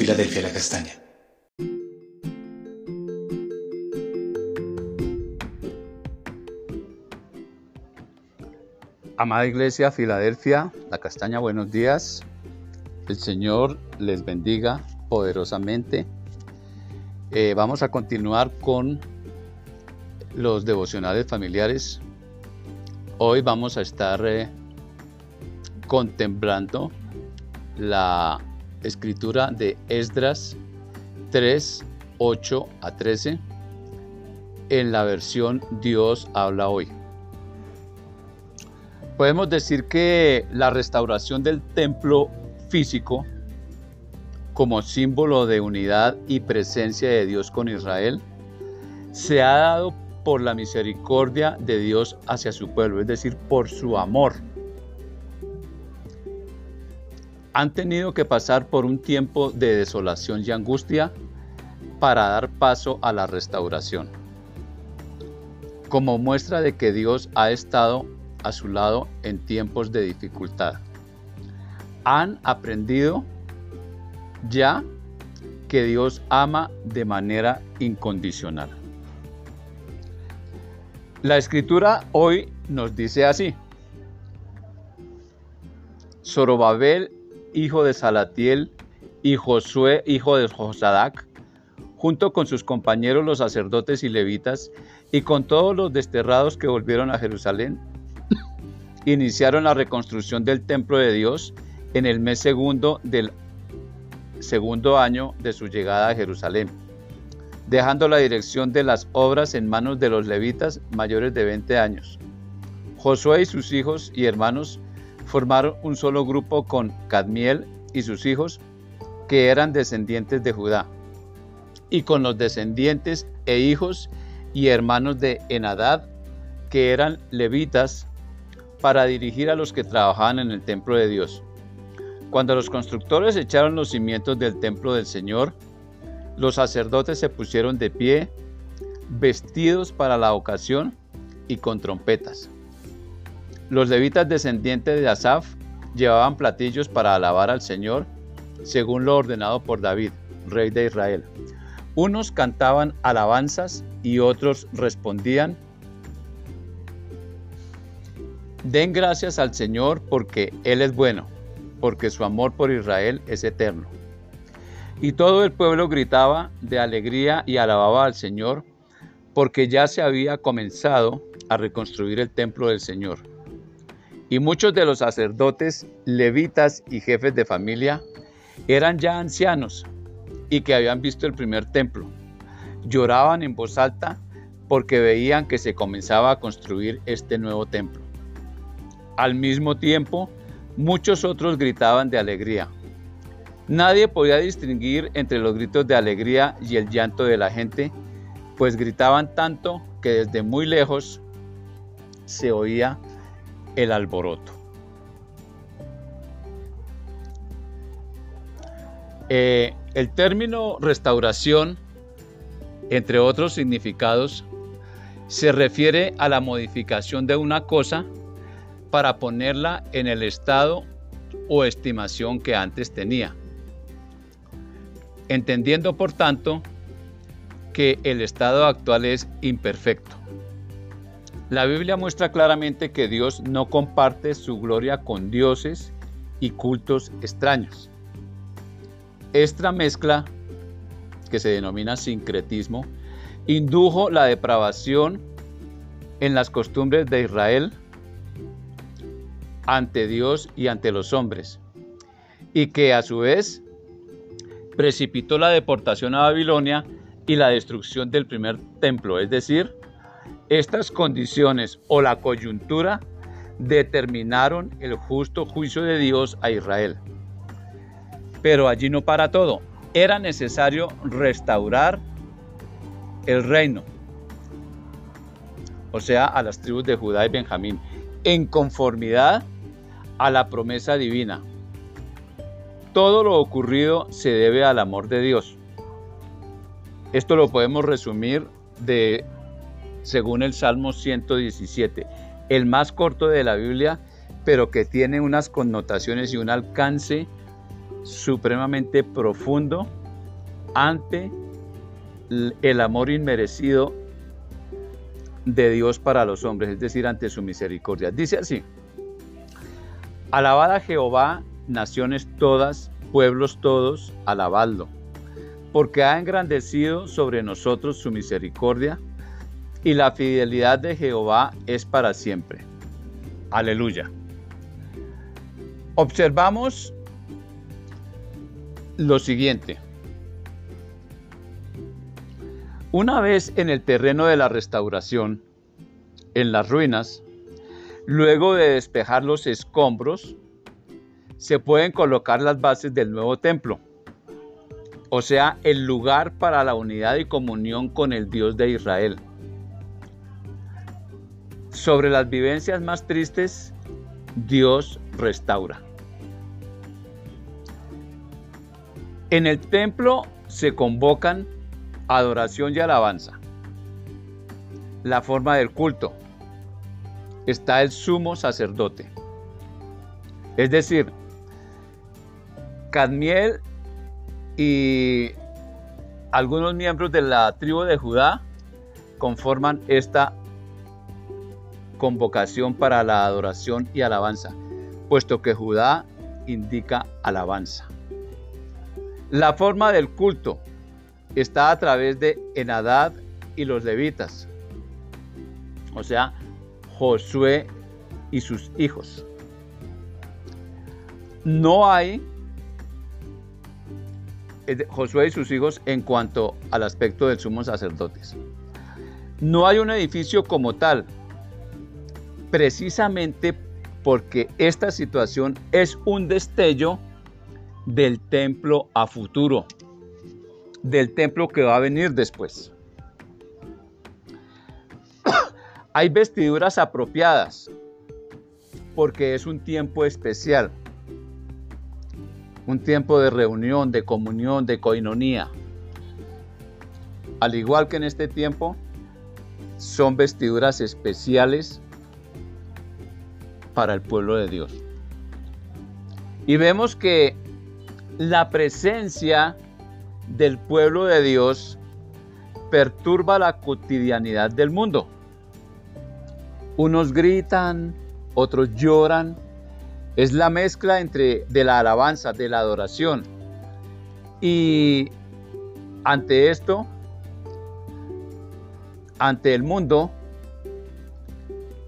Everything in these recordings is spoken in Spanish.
Filadelfia La Castaña. Amada Iglesia Filadelfia La Castaña, buenos días. El Señor les bendiga poderosamente. Eh, vamos a continuar con los devocionales familiares. Hoy vamos a estar eh, contemplando la escritura de Esdras 3, 8 a 13 en la versión Dios habla hoy. Podemos decir que la restauración del templo físico como símbolo de unidad y presencia de Dios con Israel se ha dado por la misericordia de Dios hacia su pueblo, es decir, por su amor han tenido que pasar por un tiempo de desolación y angustia para dar paso a la restauración. Como muestra de que Dios ha estado a su lado en tiempos de dificultad. Han aprendido ya que Dios ama de manera incondicional. La escritura hoy nos dice así. Zorobabel hijo de Salatiel, y Josué, hijo de Josadac, junto con sus compañeros los sacerdotes y levitas, y con todos los desterrados que volvieron a Jerusalén, iniciaron la reconstrucción del templo de Dios en el mes segundo del segundo año de su llegada a Jerusalén, dejando la dirección de las obras en manos de los levitas mayores de 20 años. Josué y sus hijos y hermanos formaron un solo grupo con Cadmiel y sus hijos, que eran descendientes de Judá, y con los descendientes e hijos y hermanos de Enadad, que eran levitas, para dirigir a los que trabajaban en el templo de Dios. Cuando los constructores echaron los cimientos del templo del Señor, los sacerdotes se pusieron de pie, vestidos para la ocasión y con trompetas. Los levitas descendientes de Asaf llevaban platillos para alabar al Señor, según lo ordenado por David, rey de Israel. Unos cantaban alabanzas y otros respondían, Den gracias al Señor porque Él es bueno, porque su amor por Israel es eterno. Y todo el pueblo gritaba de alegría y alababa al Señor, porque ya se había comenzado a reconstruir el templo del Señor. Y muchos de los sacerdotes, levitas y jefes de familia eran ya ancianos y que habían visto el primer templo. Lloraban en voz alta porque veían que se comenzaba a construir este nuevo templo. Al mismo tiempo, muchos otros gritaban de alegría. Nadie podía distinguir entre los gritos de alegría y el llanto de la gente, pues gritaban tanto que desde muy lejos se oía el alboroto. Eh, el término restauración, entre otros significados, se refiere a la modificación de una cosa para ponerla en el estado o estimación que antes tenía. Entendiendo, por tanto, que el estado actual es imperfecto. La Biblia muestra claramente que Dios no comparte su gloria con dioses y cultos extraños. Esta mezcla, que se denomina sincretismo, indujo la depravación en las costumbres de Israel ante Dios y ante los hombres, y que a su vez precipitó la deportación a Babilonia y la destrucción del primer templo, es decir, estas condiciones o la coyuntura determinaron el justo juicio de Dios a Israel. Pero allí no para todo. Era necesario restaurar el reino, o sea, a las tribus de Judá y Benjamín, en conformidad a la promesa divina. Todo lo ocurrido se debe al amor de Dios. Esto lo podemos resumir de según el Salmo 117, el más corto de la Biblia, pero que tiene unas connotaciones y un alcance supremamente profundo ante el amor inmerecido de Dios para los hombres, es decir, ante su misericordia. Dice así, alabad a Jehová, naciones todas, pueblos todos, alabadlo, porque ha engrandecido sobre nosotros su misericordia y la fidelidad de Jehová es para siempre. Aleluya. Observamos lo siguiente. Una vez en el terreno de la restauración, en las ruinas, luego de despejar los escombros, se pueden colocar las bases del nuevo templo, o sea, el lugar para la unidad y comunión con el Dios de Israel. Sobre las vivencias más tristes, Dios restaura. En el templo se convocan adoración y alabanza. La forma del culto. Está el sumo sacerdote. Es decir, Cadmiel y algunos miembros de la tribu de Judá conforman esta convocación para la adoración y alabanza, puesto que Judá indica alabanza. La forma del culto está a través de Enadad y los levitas, o sea, Josué y sus hijos. No hay Josué y sus hijos en cuanto al aspecto del sumo sacerdotes. No hay un edificio como tal, precisamente porque esta situación es un destello del templo a futuro, del templo que va a venir después. Hay vestiduras apropiadas porque es un tiempo especial, un tiempo de reunión, de comunión, de coinonía. Al igual que en este tiempo, son vestiduras especiales para el pueblo de Dios. Y vemos que la presencia del pueblo de Dios perturba la cotidianidad del mundo. Unos gritan, otros lloran. Es la mezcla entre de la alabanza, de la adoración. Y ante esto, ante el mundo,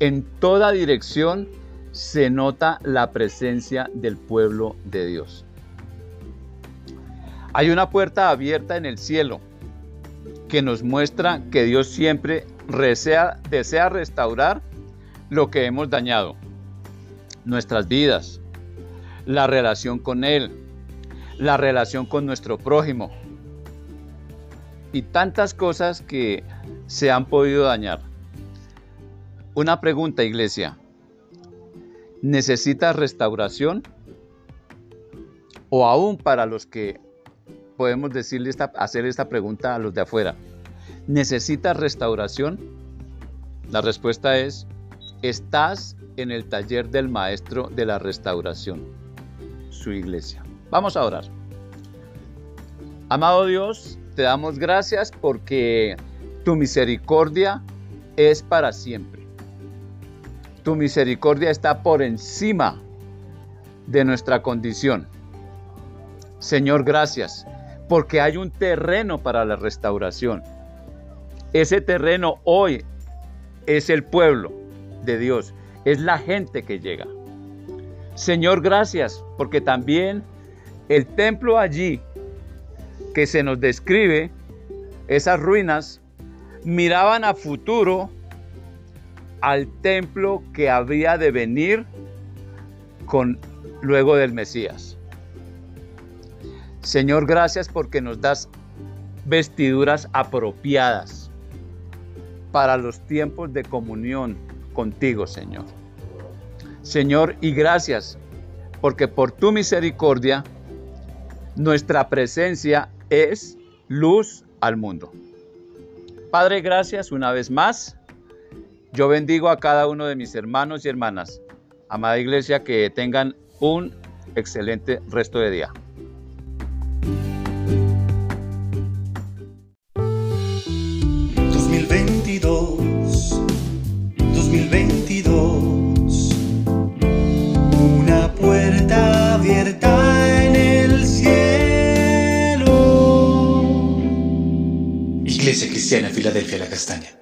en toda dirección se nota la presencia del pueblo de Dios. Hay una puerta abierta en el cielo que nos muestra que Dios siempre desea, restaurar lo que hemos dañado, nuestras vidas, la relación con Él, la relación con nuestro prójimo y tantas cosas que se han podido dañar. Una pregunta, iglesia. ¿Necesitas restauración? O aún para los que podemos decirle esta, hacer esta pregunta a los de afuera. ¿Necesitas restauración? La respuesta es, estás en el taller del maestro de la restauración, su iglesia. Vamos a orar. Amado Dios, te damos gracias porque tu misericordia es para siempre. Tu misericordia está por encima de nuestra condición. Señor, gracias porque hay un terreno para la restauración. Ese terreno hoy es el pueblo de Dios, es la gente que llega. Señor, gracias, porque también el templo allí que se nos describe, esas ruinas, miraban a futuro al templo que había de venir con luego del Mesías. Señor, gracias porque nos das vestiduras apropiadas para los tiempos de comunión contigo, Señor. Señor, y gracias porque por tu misericordia nuestra presencia es luz al mundo. Padre, gracias una vez más. Yo bendigo a cada uno de mis hermanos y hermanas. Amada iglesia, que tengan un excelente resto de día. Iglesia Cristiana Filadelfia La Castaña.